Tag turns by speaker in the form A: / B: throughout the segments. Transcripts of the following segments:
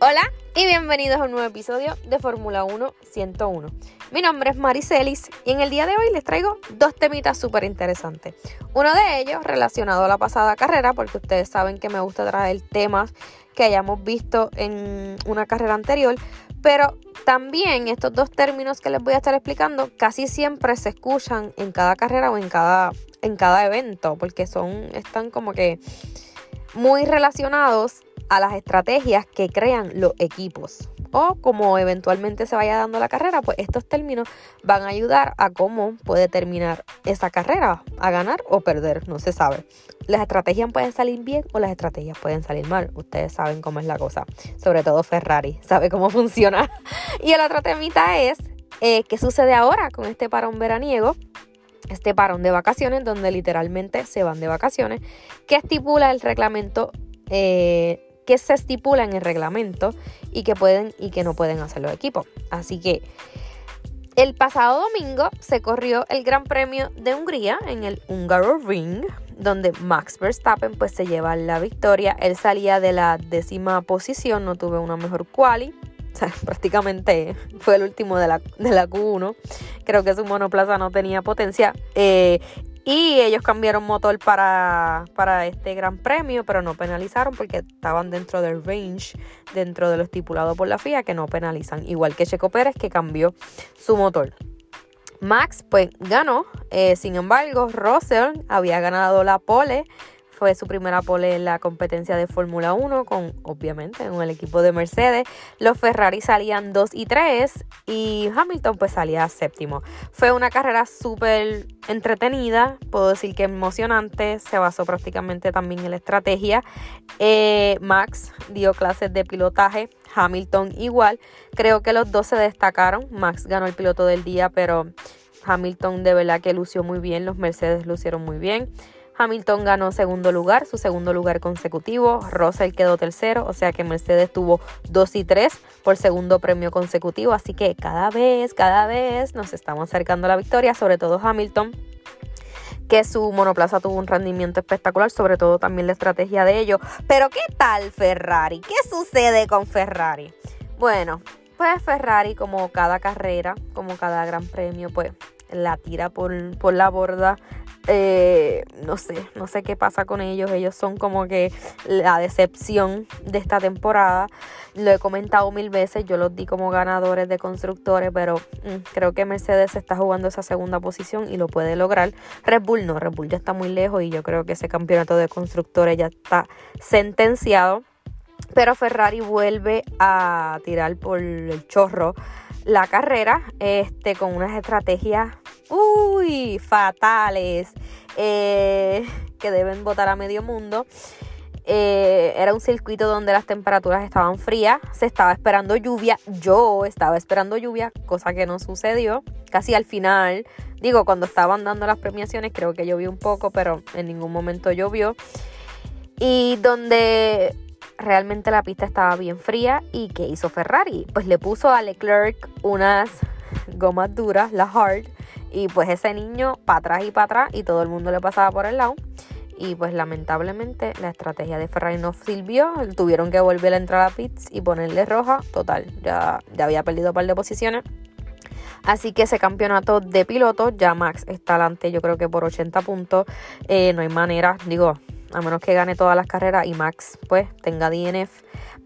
A: Hola y bienvenidos a un nuevo episodio de Fórmula 1 101. Mi nombre es Maricelis y en el día de hoy les traigo dos temitas súper interesantes. Uno de ellos relacionado a la pasada carrera, porque ustedes saben que me gusta traer temas que hayamos visto en una carrera anterior, pero también estos dos términos que les voy a estar explicando casi siempre se escuchan en cada carrera o en cada, en cada evento, porque son, están como que muy relacionados a las estrategias que crean los equipos. O como eventualmente se vaya dando la carrera, pues estos términos van a ayudar a cómo puede terminar esa carrera, a ganar o perder, no se sabe. Las estrategias pueden salir bien o las estrategias pueden salir mal. Ustedes saben cómo es la cosa. Sobre todo Ferrari sabe cómo funciona. Y el otro temita es eh, qué sucede ahora con este parón veraniego este parón de vacaciones, donde literalmente se van de vacaciones, que estipula el reglamento, eh, que se estipula en el reglamento y que pueden y que no pueden hacer los equipos. Así que el pasado domingo se corrió el Gran Premio de Hungría en el Húngaro Ring, donde Max Verstappen pues se lleva la victoria. Él salía de la décima posición, no tuve una mejor quali. O sea, prácticamente fue el último de la, de la Q1. Creo que su monoplaza no tenía potencia. Eh, y ellos cambiaron motor para, para este gran premio, pero no penalizaron porque estaban dentro del range, dentro de lo estipulado por la FIA, que no penalizan. Igual que Checo Pérez, que cambió su motor. Max, pues ganó. Eh, sin embargo, Russell había ganado la pole fue su primera pole en la competencia de Fórmula 1 con, obviamente, con el equipo de Mercedes. Los Ferrari salían 2 y 3 y Hamilton pues salía séptimo. Fue una carrera súper entretenida, puedo decir que emocionante, se basó prácticamente también en la estrategia. Eh, Max dio clases de pilotaje, Hamilton igual. Creo que los dos se destacaron. Max ganó el piloto del día, pero Hamilton de verdad que lució muy bien, los Mercedes lucieron muy bien. Hamilton ganó segundo lugar, su segundo lugar consecutivo. Russell quedó tercero, o sea que Mercedes tuvo 2 y 3 por segundo premio consecutivo. Así que cada vez, cada vez nos estamos acercando a la victoria, sobre todo Hamilton que su monoplaza tuvo un rendimiento espectacular, sobre todo también la estrategia de ellos. Pero ¿qué tal Ferrari? ¿Qué sucede con Ferrari? Bueno, pues Ferrari como cada carrera, como cada gran premio, pues la tira por, por la borda eh, no sé, no sé qué pasa con ellos. Ellos son como que la decepción de esta temporada. Lo he comentado mil veces, yo los di como ganadores de constructores, pero mm, creo que Mercedes está jugando esa segunda posición y lo puede lograr. Red Bull no, Red Bull ya está muy lejos y yo creo que ese campeonato de constructores ya está sentenciado. Pero Ferrari vuelve a tirar por el chorro la carrera este, con unas estrategias fatales eh, que deben votar a medio mundo. Eh, era un circuito donde las temperaturas estaban frías, se estaba esperando lluvia, yo estaba esperando lluvia, cosa que no sucedió, casi al final, digo, cuando estaban dando las premiaciones creo que llovió un poco, pero en ningún momento llovió. Y donde realmente la pista estaba bien fría y ¿qué hizo Ferrari? Pues le puso a Leclerc unas gomas duras, las hard, y pues ese niño para atrás y para atrás y todo el mundo le pasaba por el lado. Y pues lamentablemente la estrategia de Ferrari no sirvió. Tuvieron que volver a entrar a pits y ponerle roja. Total, ya, ya había perdido un par de posiciones. Así que ese campeonato de pilotos, ya Max está adelante, yo creo que por 80 puntos. Eh, no hay manera, digo, a menos que gane todas las carreras y Max pues tenga DNF,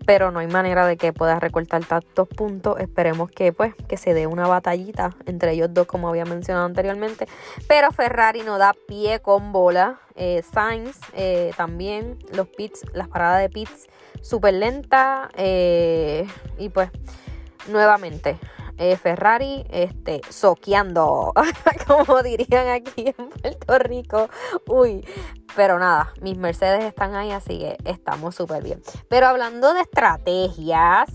A: pero no hay manera de que pueda recortar tantos puntos. Esperemos que pues que se dé una batallita entre ellos dos como había mencionado anteriormente, pero Ferrari no da pie con bola. Eh, Sainz eh, también los pits, las paradas de pits súper lenta eh, y pues nuevamente eh, Ferrari este, soqueando, como dirían aquí en Puerto Rico. Uy, pero nada, mis Mercedes están ahí, así que estamos súper bien. Pero hablando de estrategias,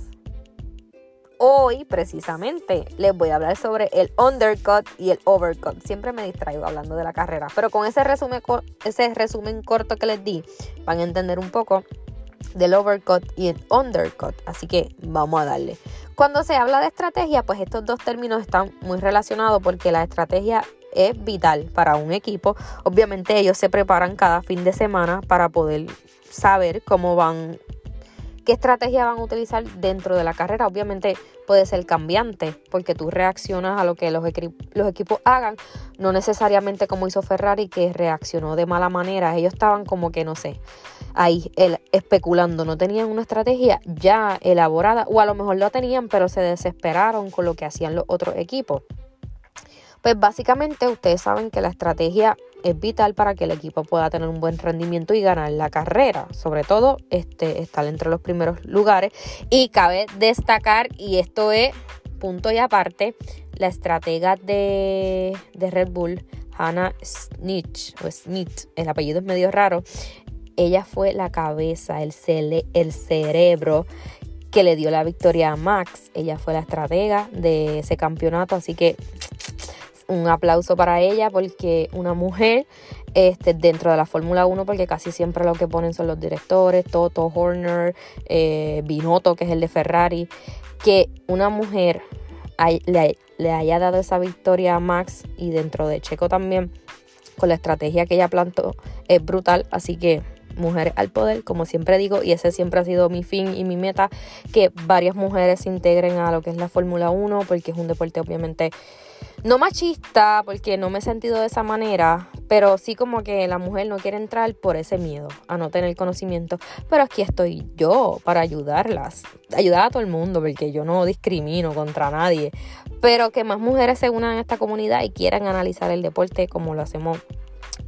A: hoy precisamente les voy a hablar sobre el undercut y el overcut. Siempre me distraigo hablando de la carrera, pero con ese resumen, ese resumen corto que les di, van a entender un poco del overcut y el undercut. Así que vamos a darle. Cuando se habla de estrategia, pues estos dos términos están muy relacionados porque la estrategia es vital para un equipo. Obviamente ellos se preparan cada fin de semana para poder saber cómo van qué estrategia van a utilizar dentro de la carrera. Obviamente puede ser cambiante porque tú reaccionas a lo que los, los equipos hagan, no necesariamente como hizo Ferrari que reaccionó de mala manera. Ellos estaban como que, no sé, ahí especulando, no tenían una estrategia ya elaborada o a lo mejor lo tenían pero se desesperaron con lo que hacían los otros equipos. Pues básicamente ustedes saben que la estrategia es vital para que el equipo pueda tener un buen rendimiento y ganar la carrera. Sobre todo este, estar entre los primeros lugares. Y cabe destacar, y esto es punto y aparte, la estratega de, Red Bull, Hannah Snitch, o Smith, el apellido es medio raro. Ella fue la cabeza, el, el cerebro que le dio la victoria a Max. Ella fue la estratega de ese campeonato, así que un aplauso para ella porque una mujer este, dentro de la Fórmula 1, porque casi siempre lo que ponen son los directores, Toto Horner, eh, Binotto, que es el de Ferrari, que una mujer le, haya dado esa victoria a Max y dentro de Checo también, con la estrategia que ella plantó, es brutal, así que mujeres al poder, como siempre digo, y ese siempre ha sido mi fin y mi meta, que varias mujeres se integren a lo que es la Fórmula 1, porque es un deporte obviamente no machista, porque no me he sentido de esa manera, pero sí como que la mujer no quiere entrar por ese miedo a no tener conocimiento. Pero aquí estoy yo para ayudarlas, ayudar a todo el mundo, porque yo no discrimino contra nadie. Pero que más mujeres se unan a esta comunidad y quieran analizar el deporte como lo hacemos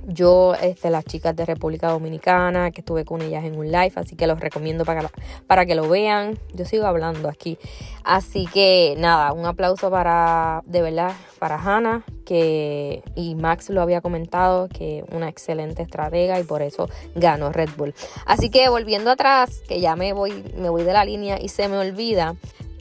A: yo, este, las chicas de República Dominicana, que estuve con ellas en un live, así que los recomiendo para, para que lo vean. Yo sigo hablando aquí. Así que nada, un aplauso para, de verdad, para Hannah, que, y Max lo había comentado, que una excelente estratega y por eso ganó Red Bull. Así que volviendo atrás, que ya me voy, me voy de la línea y se me olvida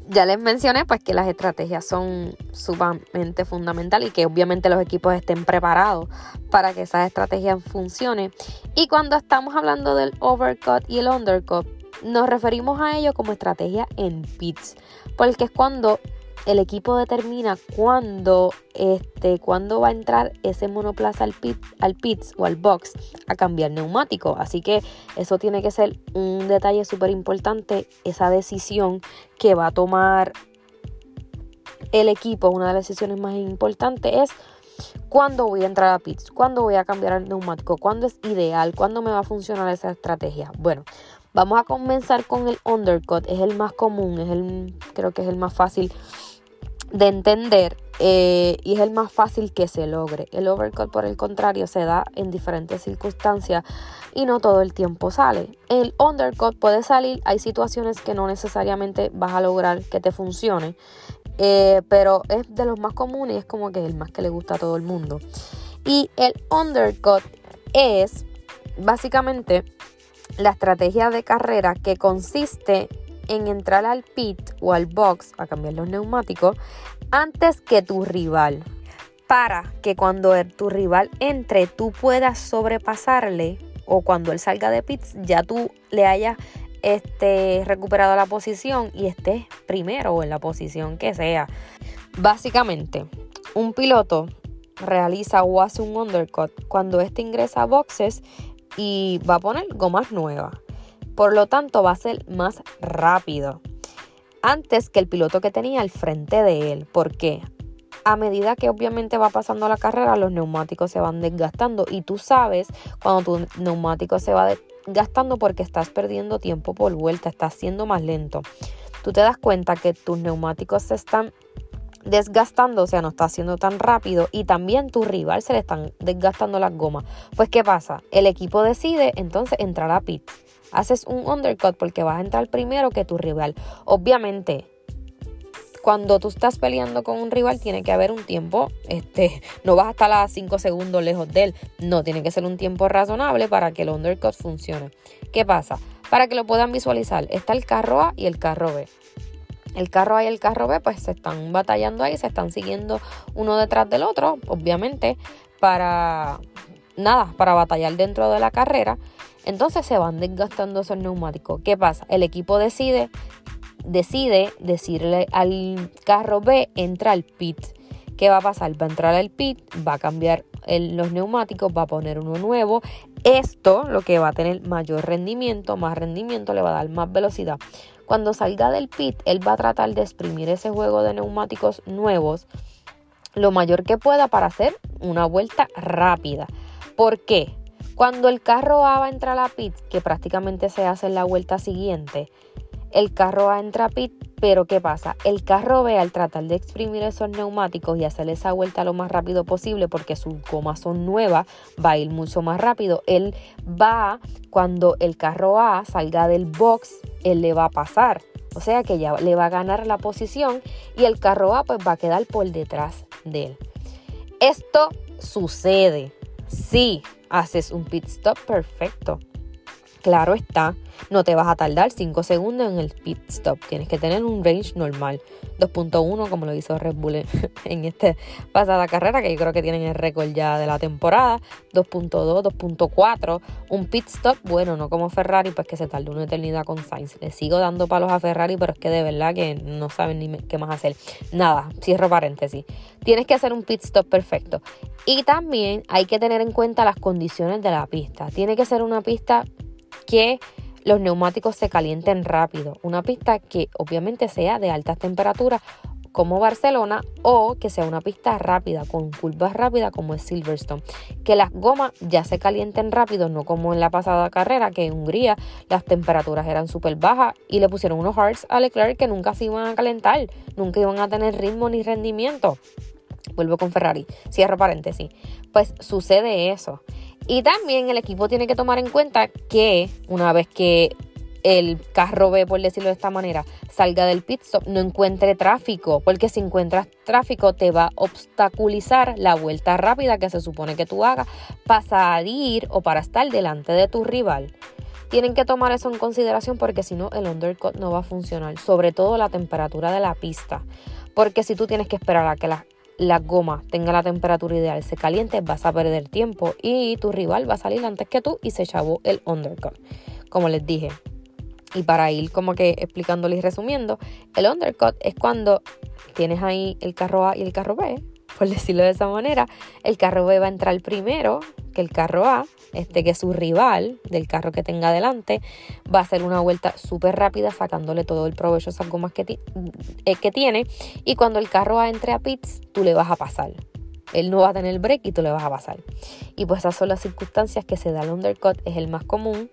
A: ya les mencioné pues que las estrategias son sumamente fundamentales y que obviamente los equipos estén preparados para que esas estrategias funcionen. Y cuando estamos hablando del overcut y el undercut, nos referimos a ello como estrategia en pits, porque es cuando el equipo determina cuándo, este, va a entrar ese monoplaza al, pit, al pits o al box a cambiar neumático. Así que eso tiene que ser un detalle súper importante, esa decisión que va a tomar el equipo, una de las decisiones más importantes es cuándo voy a entrar a pits, cuándo voy a cambiar el neumático, cuándo es ideal, cuándo me va a funcionar esa estrategia. Bueno, vamos a comenzar con el undercut, es el más común, es el creo que es el más fácil de entender eh, y es el más fácil que se logre. El overcut, por el contrario, se da en diferentes circunstancias y no todo el tiempo sale. El undercut puede salir, hay situaciones que no necesariamente vas a lograr que te funcione, eh, pero es de los más comunes y es como que el más que le gusta a todo el mundo. Y el undercut es básicamente la estrategia de carrera que consiste en entrar al pit o al box a cambiar los neumáticos antes que tu rival. Para que cuando tu rival entre tú puedas sobrepasarle o cuando él salga de pits ya tú le hayas este, recuperado la posición y estés primero o en la posición que sea. Básicamente, un piloto realiza o hace un undercut cuando éste ingresa a boxes y va a poner gomas nuevas. Por lo tanto, va a ser más rápido antes que el piloto que tenía al frente de él. ¿Por qué? A medida que obviamente va pasando la carrera, los neumáticos se van desgastando y tú sabes cuando tu neumático se va desgastando porque estás perdiendo tiempo por vuelta, estás siendo más lento. Tú te das cuenta que tus neumáticos se están desgastando, o sea, no está haciendo tan rápido y también tu rival se le están desgastando las gomas. Pues ¿qué pasa? El equipo decide entonces entrar a pit haces un undercut porque vas a entrar primero que tu rival. Obviamente, cuando tú estás peleando con un rival tiene que haber un tiempo, este, no vas a estar a 5 segundos lejos de él, no, tiene que ser un tiempo razonable para que el undercut funcione. ¿Qué pasa? Para que lo puedan visualizar, está el carro A y el carro B. El carro A y el carro B pues se están batallando ahí, se están siguiendo uno detrás del otro, obviamente, para nada, para batallar dentro de la carrera. Entonces se van desgastando esos neumáticos. ¿Qué pasa? El equipo decide decide decirle al carro B, entra al pit. ¿Qué va a pasar? Va a entrar al pit, va a cambiar los neumáticos, va a poner uno nuevo. Esto lo que va a tener mayor rendimiento, más rendimiento, le va a dar más velocidad. Cuando salga del pit, él va a tratar de exprimir ese juego de neumáticos nuevos lo mayor que pueda para hacer una vuelta rápida. ¿Por qué? Cuando el carro A va a entrar a pit, que prácticamente se hace en la vuelta siguiente, el carro A entra a pit, pero ¿qué pasa? El carro B al tratar de exprimir esos neumáticos y hacer esa vuelta lo más rápido posible porque sus gomas son nuevas, va a ir mucho más rápido. Él va, cuando el carro A salga del box, él le va a pasar. O sea que ya le va a ganar la posición y el carro A pues va a quedar por detrás de él. Esto sucede si haces un pit stop perfecto. Claro está, no te vas a tardar 5 segundos en el pit stop. Tienes que tener un range normal. 2.1 como lo hizo Red Bull en esta pasada carrera, que yo creo que tienen el récord ya de la temporada. 2.2, 2.4. Un pit stop, bueno, no como Ferrari, pues que se tardó una eternidad con Sainz. Le sigo dando palos a Ferrari, pero es que de verdad que no saben ni qué más hacer. Nada, cierro paréntesis. Tienes que hacer un pit stop perfecto. Y también hay que tener en cuenta las condiciones de la pista. Tiene que ser una pista que los neumáticos se calienten rápido. Una pista que obviamente sea de altas temperaturas como Barcelona o que sea una pista rápida, con curvas rápidas como es Silverstone. Que las gomas ya se calienten rápido, no como en la pasada carrera, que en Hungría las temperaturas eran súper bajas y le pusieron unos hearts a Leclerc que nunca se iban a calentar, nunca iban a tener ritmo ni rendimiento. Vuelvo con Ferrari, cierro paréntesis. Pues sucede eso. Y también el equipo tiene que tomar en cuenta que una vez que el carro B, por decirlo de esta manera, salga del pit stop, no encuentre tráfico, porque si encuentras tráfico te va a obstaculizar la vuelta rápida que se supone que tú hagas para salir o para estar delante de tu rival. Tienen que tomar eso en consideración porque si no el undercut no va a funcionar, sobre todo la temperatura de la pista, porque si tú tienes que esperar a que la la goma tenga la temperatura ideal, se caliente, vas a perder tiempo y tu rival va a salir antes que tú y se chavó el undercut. Como les dije. Y para ir como que explicándole y resumiendo, el undercut es cuando tienes ahí el carro A y el carro B, por decirlo de esa manera. El carro B va a entrar primero, que el carro A, este que es su rival del carro que tenga adelante, va a hacer una vuelta súper rápida sacándole todo el provecho esas gomas que, eh, que tiene. Y cuando el carro A entre a pits, tú le vas a pasar. Él no va a tener break y tú le vas a pasar. Y pues esas son las circunstancias que se da el undercut, es el más común.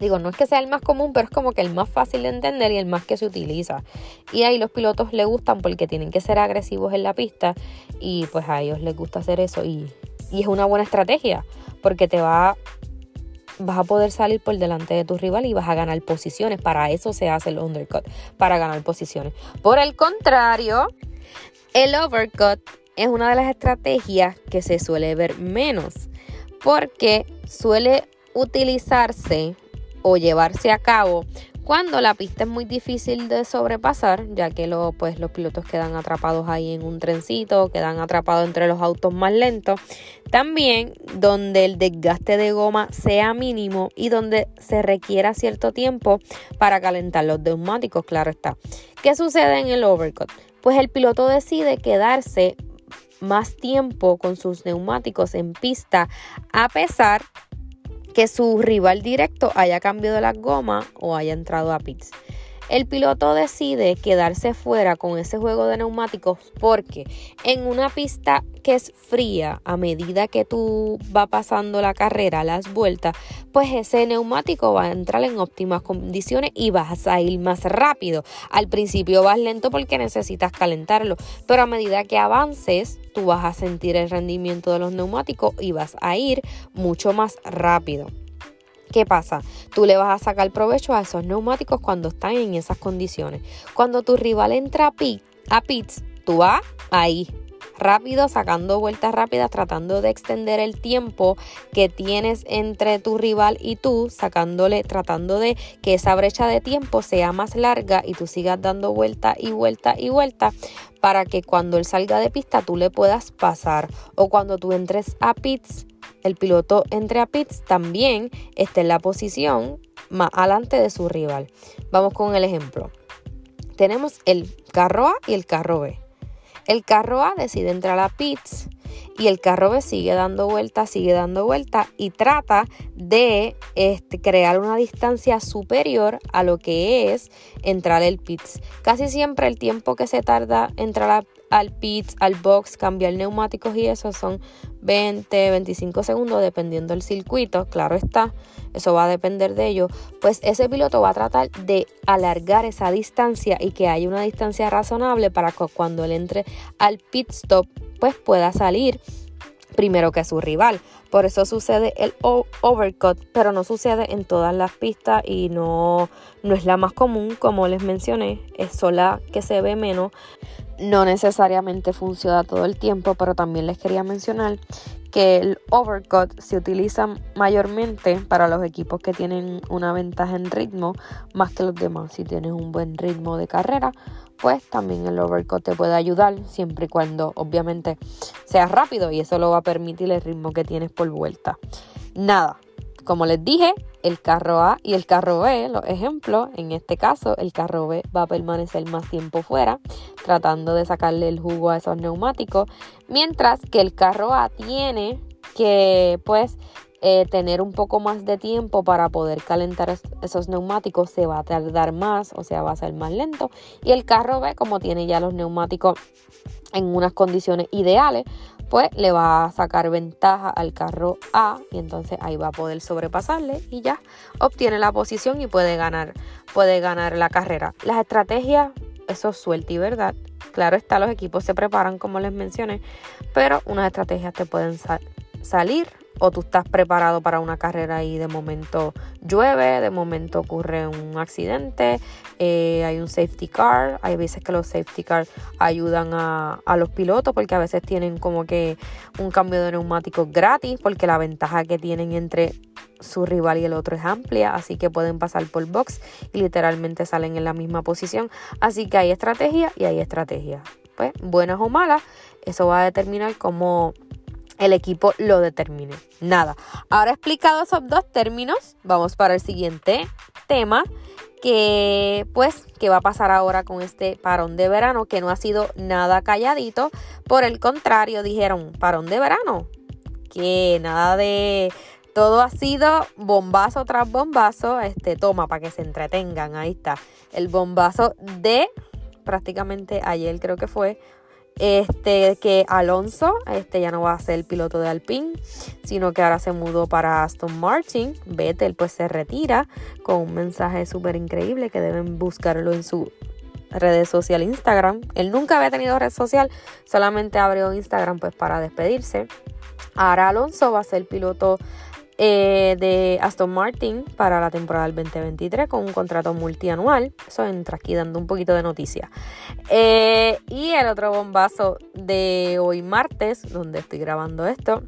A: Digo, no es que sea el más común, pero es como que el más fácil de entender y el más que se utiliza. Y ahí los pilotos le gustan porque tienen que ser agresivos en la pista y pues a ellos les gusta hacer eso y y es una buena estrategia porque te va vas a poder salir por delante de tu rival y vas a ganar posiciones. Para eso se hace el undercut, para ganar posiciones. Por el contrario, el overcut es una de las estrategias que se suele ver menos porque suele utilizarse o llevarse a cabo cuando la pista es muy difícil de sobrepasar, ya que lo, pues, los pilotos quedan atrapados ahí en un trencito, quedan atrapados entre los autos más lentos. También donde el desgaste de goma sea mínimo y donde se requiera cierto tiempo para calentar los neumáticos, claro está. ¿Qué sucede en el overcut? Pues el piloto decide quedarse más tiempo con sus neumáticos en pista a pesar que su rival directo haya cambiado la goma o haya entrado a pits. El piloto decide quedarse fuera con ese juego de neumáticos porque en una pista que es fría, a medida que tú va pasando la carrera, las vueltas, pues ese neumático va a entrar en óptimas condiciones y vas a ir más rápido. Al principio vas lento porque necesitas calentarlo, pero a medida que avances, tú vas a sentir el rendimiento de los neumáticos y vas a ir mucho más rápido. ¿Qué pasa? Tú le vas a sacar provecho a esos neumáticos cuando están en esas condiciones. Cuando tu rival entra a pit, a pits, tú vas ahí rápido, sacando vueltas rápidas, tratando de extender el tiempo que tienes entre tu rival y tú, sacándole, tratando de que esa brecha de tiempo sea más larga y tú sigas dando vuelta y vuelta y vuelta para que cuando él salga de pista tú le puedas pasar o cuando tú entres a pits el piloto entre a pits también esté en la posición más adelante de su rival. Vamos con el ejemplo. Tenemos el carro A y el carro B. El carro A decide entrar a pits y el carro B sigue dando vuelta, sigue dando vuelta y trata de este, crear una distancia superior a lo que es entrar el pits. Casi siempre el tiempo que se tarda entrar a al pits, al box, cambiar neumáticos y eso son 20, 25 segundos dependiendo del circuito, claro está, eso va a depender de ello, pues ese piloto va a tratar de alargar esa distancia y que haya una distancia razonable para que cuando él entre al pit stop pues pueda salir primero que su rival. Por eso sucede el overcut, pero no sucede en todas las pistas y no, no es la más común, como les mencioné, es sola que se ve menos no necesariamente funciona todo el tiempo, pero también les quería mencionar que el overcut se utiliza mayormente para los equipos que tienen una ventaja en ritmo más que los demás. Si tienes un buen ritmo de carrera, pues también el overcut te puede ayudar siempre y cuando obviamente sea rápido y eso lo va a permitir el ritmo que tienes por vuelta. Nada, como les dije, el carro A y el carro B, los ejemplos, en este caso el carro B va a permanecer más tiempo fuera, tratando de sacarle el jugo a esos neumáticos, mientras que el carro A tiene que pues eh, tener un poco más de tiempo para poder calentar esos neumáticos, se va a tardar más, o sea, va a ser más lento. Y el carro B, como tiene ya los neumáticos en unas condiciones ideales, pues le va a sacar ventaja al carro A y entonces ahí va a poder sobrepasarle y ya obtiene la posición y puede ganar, puede ganar la carrera. Las estrategias, eso es suerte y verdad. Claro está, los equipos se preparan como les mencioné, pero unas estrategias te pueden salir o tú estás preparado para una carrera y de momento llueve, de momento ocurre un accidente, eh, hay un safety car, hay veces que los safety cars ayudan a, a, los pilotos porque a veces tienen como que un cambio de neumáticos gratis porque la ventaja que tienen entre su rival y el otro es amplia, así que pueden pasar por box y literalmente salen en la misma posición, así que hay estrategia y hay estrategia. Pues buenas o malas, eso va a determinar cómo el equipo lo determine. Nada. Ahora explicado esos dos términos, vamos para el siguiente tema que pues qué va a pasar ahora con este parón de verano que no ha sido nada calladito, por el contrario dijeron parón de verano, que nada de todo ha sido bombazo tras bombazo, este toma para que se entretengan, ahí está, el bombazo de prácticamente ayer creo que fue este, que Alonso este, ya no va a ser el piloto de Alpine, sino que ahora se mudó para Aston Martin. Vettel pues se retira con un mensaje súper increíble que deben buscarlo en su redes social Instagram. Él nunca había tenido red social, solamente abrió Instagram pues para despedirse. Ahora Alonso va a ser piloto eh, de Aston Martin para la temporada del 2023 con un contrato multianual. Eso entra aquí dando un poquito de noticia. Eh, y el otro bombazo de hoy martes, donde estoy grabando esto,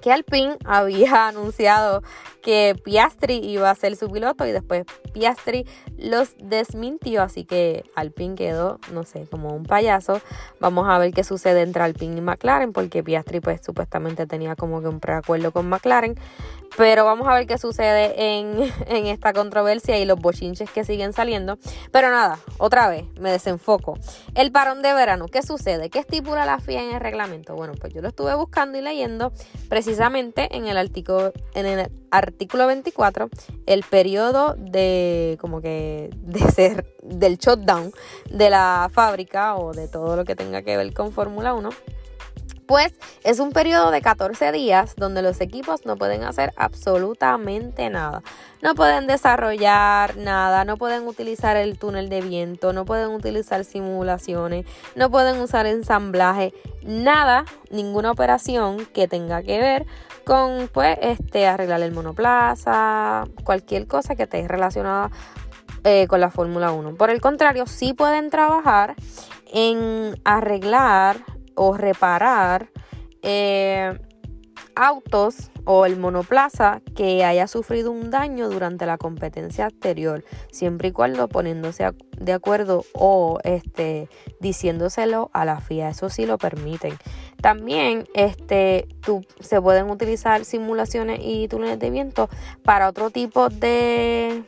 A: que Alpine había anunciado que Piastri iba a ser su piloto y después Piastri los desmintió, así que Alpine quedó, no sé, como un payaso. Vamos a ver qué sucede entre Alpine y McLaren, porque Piastri pues supuestamente tenía como que un preacuerdo con McLaren, pero vamos a ver qué sucede en, en esta controversia y los bochinches que siguen saliendo. Pero nada, otra vez, me desenfoco. El parón de verano, ¿qué sucede? ¿Qué estipula la FIA en el reglamento? Bueno, pues yo lo estuve buscando y leyendo precisamente en el artículo, en el artículo 24, el periodo de como que de ser del shutdown de la fábrica o de todo lo que tenga que ver con Fórmula 1 pues es un periodo de 14 días donde los equipos no pueden hacer absolutamente nada. No pueden desarrollar nada, no pueden utilizar el túnel de viento, no pueden utilizar simulaciones, no pueden usar ensamblaje, nada, ninguna operación que tenga que ver con pues este arreglar el monoplaza, cualquier cosa que esté relacionada eh, con la Fórmula 1. Por el contrario, sí pueden trabajar en arreglar o reparar eh, autos o el monoplaza que haya sufrido un daño durante la competencia anterior, siempre y cuando poniéndose de acuerdo o este, diciéndoselo a la FIA, eso sí lo permiten. También este, tú, se pueden utilizar simulaciones y túneles de viento para otro tipo de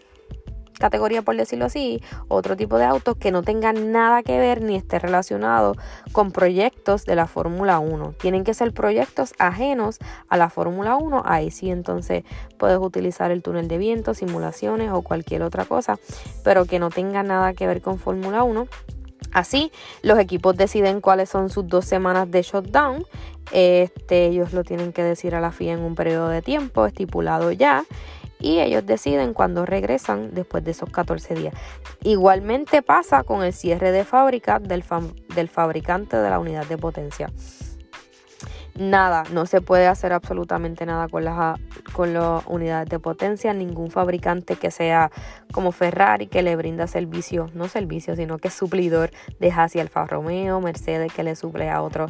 A: categoría, por decirlo así, otro tipo de autos que no tengan nada que ver ni esté relacionado con proyectos de la Fórmula 1. Tienen que ser proyectos ajenos a la Fórmula 1. Ahí sí, entonces puedes utilizar el túnel de viento, simulaciones o cualquier otra cosa, pero que no tenga nada que ver con Fórmula 1. Así, los equipos deciden cuáles son sus dos semanas de shutdown. Este, ellos lo tienen que decir a la FIA en un periodo de tiempo estipulado ya y ellos deciden cuándo regresan después de esos 14 días. Igualmente pasa con el cierre de fábrica del, del fabricante de la unidad de potencia nada, no se puede hacer absolutamente nada con las, con las unidades de potencia, ningún fabricante que sea como Ferrari que le brinda servicio, no servicio, sino que es suplidor de hacia Alfa Romeo, Mercedes que le suple a, otro,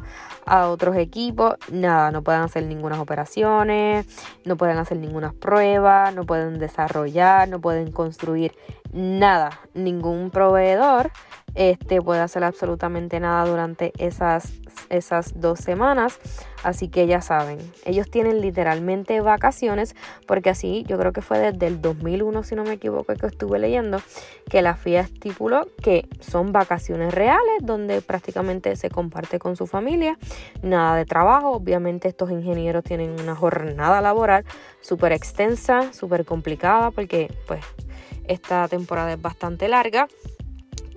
A: a otros equipos, nada, no pueden hacer ninguna operaciones, no pueden hacer ninguna prueba, no pueden desarrollar, no pueden construir nada, ningún proveedor este, puede hacer absolutamente nada durante esas, esas dos semanas. Así que ya saben, ellos tienen literalmente vacaciones porque así yo creo que fue desde el 2001, si no me equivoco, que estuve leyendo, que la FIA estipuló que son vacaciones reales donde prácticamente se comparte con su familia, nada de trabajo. Obviamente estos ingenieros tienen una jornada laboral súper extensa, súper complicada porque pues esta temporada es bastante larga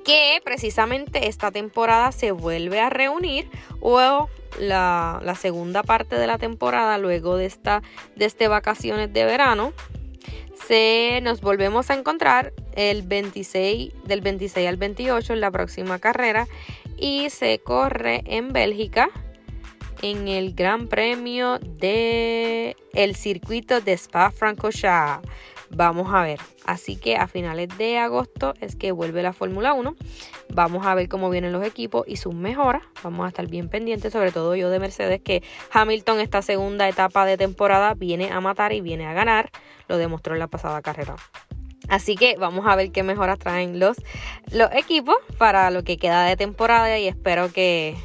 A: que precisamente esta temporada se vuelve a reunir o la, segunda parte de la temporada luego de esta de este vacaciones de verano se nos volvemos a encontrar el 26 del 26 al 28 en la próxima carrera y se corre en Bélgica en el Gran Premio de el circuito de Spa-Francorchamps. Vamos a ver. Así que a finales de agosto es que vuelve la Fórmula 1. Vamos a ver cómo vienen los equipos y sus mejoras. Vamos a estar bien pendientes, sobre todo yo de Mercedes, que Hamilton esta segunda etapa de temporada viene a matar y viene a ganar. Lo demostró en la pasada carrera. Así que vamos a ver qué mejoras traen los, los equipos para lo que queda de temporada y espero que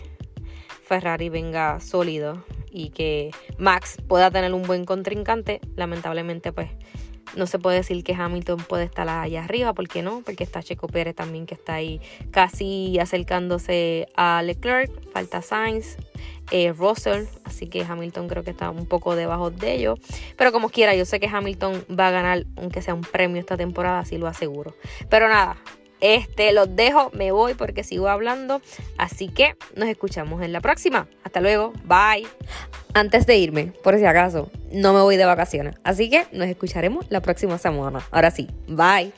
A: Ferrari venga sólido y que Max pueda tener un buen contrincante. Lamentablemente, pues no se puede decir que Hamilton puede estar allá arriba, ¿por qué no? Porque está Checo Pérez también que está ahí casi acercándose a Leclerc, falta Sainz, eh, Russell, así que Hamilton creo que está un poco debajo de ellos. Pero como quiera, yo sé que Hamilton va a ganar, aunque sea un premio esta temporada, así lo aseguro. Pero nada, este, los dejo, me voy porque sigo hablando. Así que nos escuchamos en la próxima. Hasta luego, bye. Antes de irme, por si acaso, no me voy de vacaciones. Así que nos escucharemos la próxima semana. Ahora sí, bye.